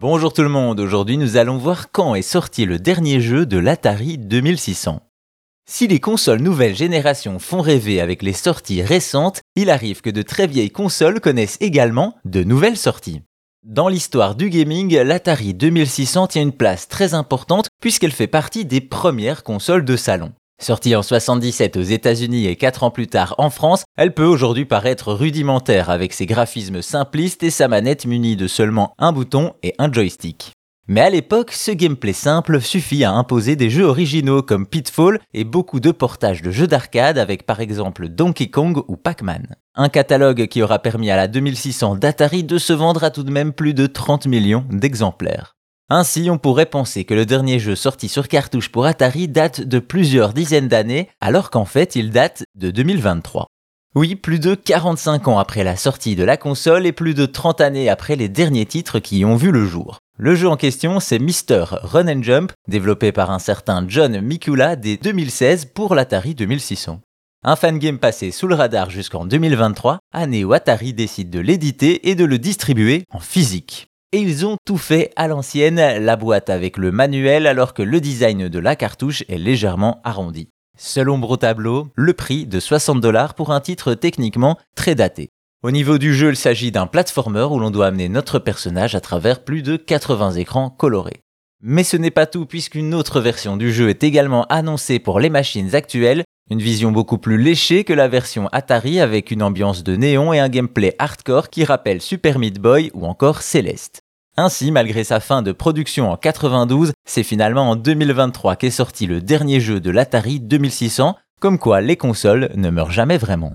Bonjour tout le monde, aujourd'hui nous allons voir quand est sorti le dernier jeu de l'Atari 2600. Si les consoles nouvelle génération font rêver avec les sorties récentes, il arrive que de très vieilles consoles connaissent également de nouvelles sorties. Dans l'histoire du gaming, l'Atari 2600 tient une place très importante puisqu'elle fait partie des premières consoles de salon. Sortie en 77 aux États-Unis et 4 ans plus tard en France, elle peut aujourd'hui paraître rudimentaire avec ses graphismes simplistes et sa manette munie de seulement un bouton et un joystick. Mais à l'époque, ce gameplay simple suffit à imposer des jeux originaux comme Pitfall et beaucoup de portages de jeux d'arcade avec par exemple Donkey Kong ou Pac-Man. Un catalogue qui aura permis à la 2600 d'Atari de se vendre à tout de même plus de 30 millions d'exemplaires. Ainsi, on pourrait penser que le dernier jeu sorti sur cartouche pour Atari date de plusieurs dizaines d'années, alors qu'en fait il date de 2023. Oui, plus de 45 ans après la sortie de la console et plus de 30 années après les derniers titres qui y ont vu le jour. Le jeu en question, c'est Mister Run and Jump, développé par un certain John Mikula dès 2016 pour l'Atari 2600. Un fangame passé sous le radar jusqu'en 2023, année où Atari décide de l'éditer et de le distribuer en physique. Et ils ont tout fait à l'ancienne, la boîte avec le manuel alors que le design de la cartouche est légèrement arrondi. Seul ombre au tableau, le prix de 60 dollars pour un titre techniquement très daté. Au niveau du jeu, il s'agit d'un platformer où l'on doit amener notre personnage à travers plus de 80 écrans colorés. Mais ce n'est pas tout puisqu'une autre version du jeu est également annoncée pour les machines actuelles, une vision beaucoup plus léchée que la version Atari avec une ambiance de néon et un gameplay hardcore qui rappelle Super Meat Boy ou encore Celeste. Ainsi, malgré sa fin de production en 92, c'est finalement en 2023 qu'est sorti le dernier jeu de l'Atari 2600, comme quoi les consoles ne meurent jamais vraiment.